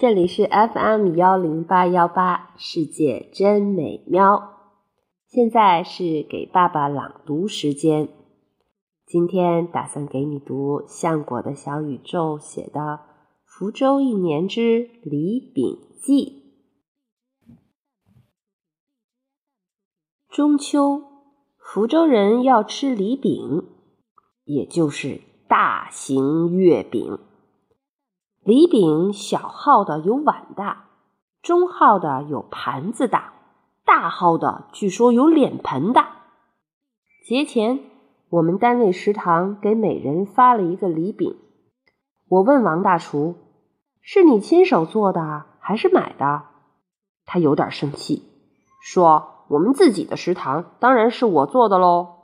这里是 FM 幺零八幺八，世界真美妙。现在是给爸爸朗读时间。今天打算给你读相果的小宇宙写的《福州一年之李饼记》。中秋，福州人要吃李饼，也就是大型月饼。礼饼小号的有碗大，中号的有盘子大，大号的据说有脸盆大。节前，我们单位食堂给每人发了一个礼饼。我问王大厨：“是你亲手做的还是买的？”他有点生气，说：“我们自己的食堂，当然是我做的喽。”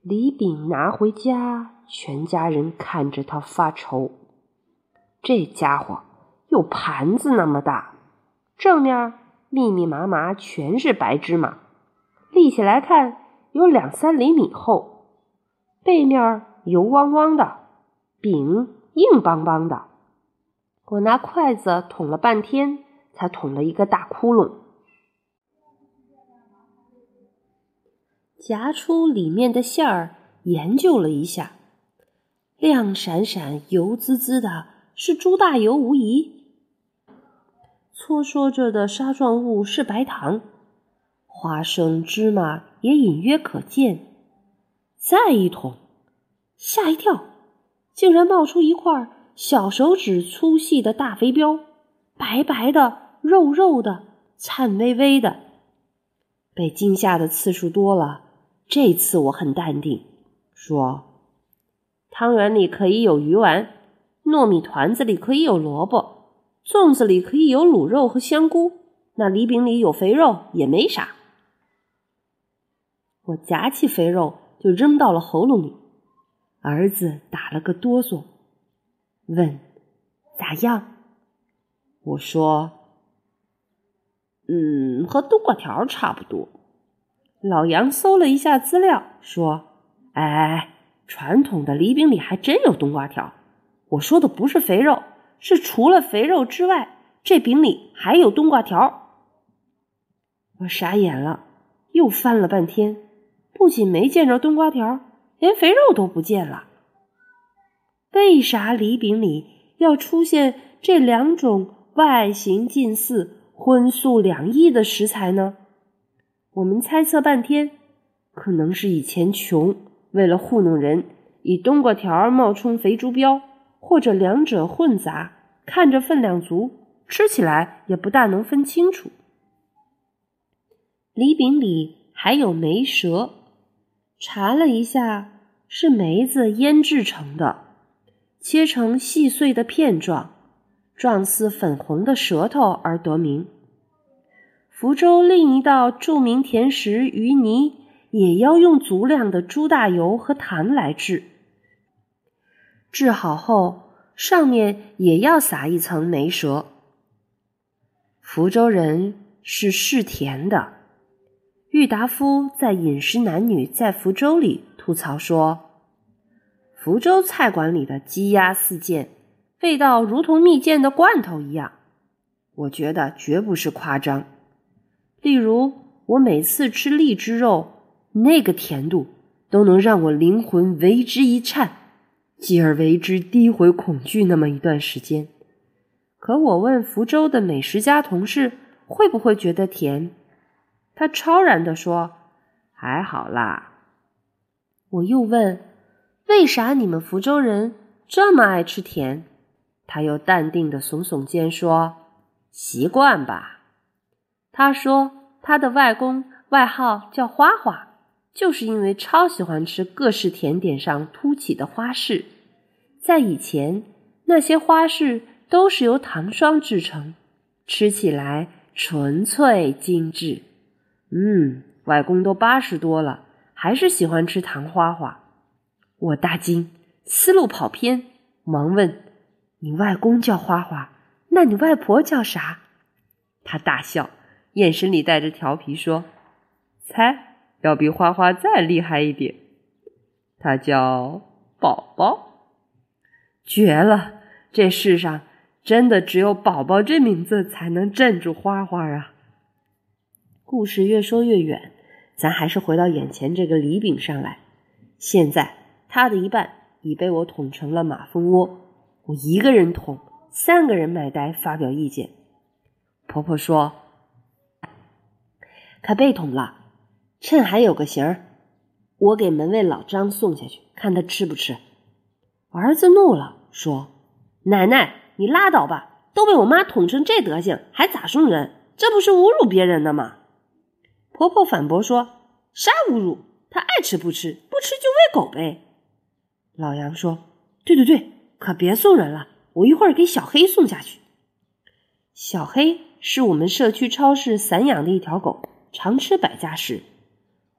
礼饼拿回家，全家人看着他发愁。这家伙有盘子那么大，正面密密麻麻全是白芝麻，立起来看有两三厘米厚，背面油汪汪的，饼硬邦邦的。我拿筷子捅了半天，才捅了一个大窟窿，夹出里面的馅儿，研究了一下，亮闪闪、油滋滋的。是猪大油无疑，搓说着的沙状物是白糖，花生、芝麻也隐约可见。再一捅，吓一跳，竟然冒出一块小手指粗细的大肥膘，白白的、肉肉的、颤巍巍的。被惊吓的次数多了，这次我很淡定，说：“汤圆里可以有鱼丸。”糯米团子里可以有萝卜，粽子里可以有卤肉和香菇，那梨饼里有肥肉也没啥。我夹起肥肉就扔到了喉咙里，儿子打了个哆嗦，问：“咋样？”我说：“嗯，和冬瓜条差不多。”老杨搜了一下资料，说：“哎，传统的梨饼里还真有冬瓜条。”我说的不是肥肉，是除了肥肉之外，这饼里还有冬瓜条。我傻眼了，又翻了半天，不仅没见着冬瓜条，连肥肉都不见了。为啥梨饼里要出现这两种外形近似、荤素两异的食材呢？我们猜测半天，可能是以前穷，为了糊弄人，以冬瓜条冒充肥猪膘。或者两者混杂，看着分量足，吃起来也不大能分清楚。梨饼里还有梅舌，查了一下，是梅子腌制成的，切成细碎的片状，状似粉红的舌头而得名。福州另一道著名甜食鱼泥，也要用足量的猪大油和糖来制。治好后，上面也要撒一层梅舌。福州人是嗜甜的。郁达夫在《饮食男女在福州》里吐槽说：“福州菜馆里的鸡鸭四件，味道如同蜜饯的罐头一样。”我觉得绝不是夸张。例如，我每次吃荔枝肉，那个甜度都能让我灵魂为之一颤。继而为之低回恐惧那么一段时间，可我问福州的美食家同事会不会觉得甜，他超然地说：“还好啦。”我又问：“为啥你们福州人这么爱吃甜？”他又淡定地耸耸肩说：“习惯吧。”他说他的外公外号叫花花。就是因为超喜欢吃各式甜点上凸起的花式，在以前那些花式都是由糖霜制成，吃起来纯粹精致。嗯，外公都八十多了，还是喜欢吃糖花花。我大惊，思路跑偏，忙问：“你外公叫花花，那你外婆叫啥？”他大笑，眼神里带着调皮说：“猜。”要比花花再厉害一点，他叫宝宝，绝了！这世上真的只有宝宝这名字才能镇住花花啊！故事越说越远，咱还是回到眼前这个梨饼上来。现在它的一半已被我捅成了马蜂窝，我一个人捅，三个人买单发表意见。婆婆说：“可被捅了，趁还有个形儿，我给门卫老张送下去，看他吃不吃。”儿子怒了，说：“奶奶，你拉倒吧！都被我妈捅成这德行，还咋送人？这不是侮辱别人的吗？”婆婆反驳说：“啥侮辱？他爱吃不吃，不吃就喂狗呗。”老杨说：“对对对，可别送人了，我一会儿给小黑送下去。”小黑是我们社区超市散养的一条狗，常吃百家食。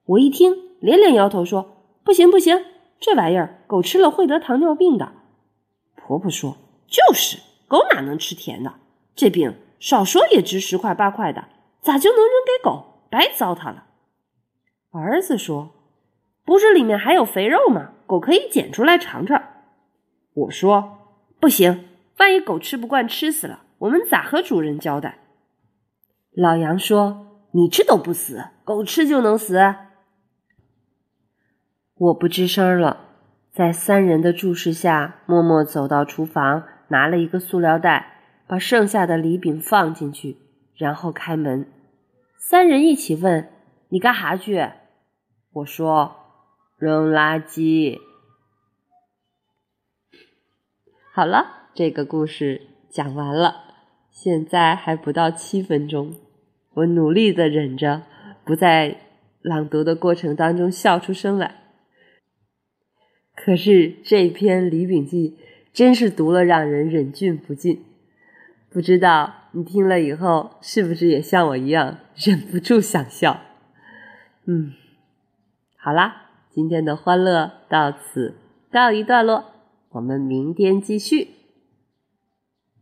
我一听，连连摇头说：“不行不行。”这玩意儿狗吃了会得糖尿病的。婆婆说：“就是狗哪能吃甜的？这病少说也值十块八块的，咋就能扔给狗？白糟蹋了。”儿子说：“不是里面还有肥肉吗？狗可以捡出来尝尝。”我说：“不行，万一狗吃不惯吃死了，我们咋和主人交代？”老杨说：“你吃都不死，狗吃就能死？”我不吱声了，在三人的注视下，默默走到厨房，拿了一个塑料袋，把剩下的梨饼放进去，然后开门。三人一起问：“你干哈去？”我说：“扔垃圾。”好了，这个故事讲完了。现在还不到七分钟，我努力的忍着，不在朗读的过程当中笑出声来。可是这篇《李炳记》真是读了让人忍俊不禁，不知道你听了以后是不是也像我一样忍不住想笑？嗯，好啦，今天的欢乐到此告一段落，我们明天继续。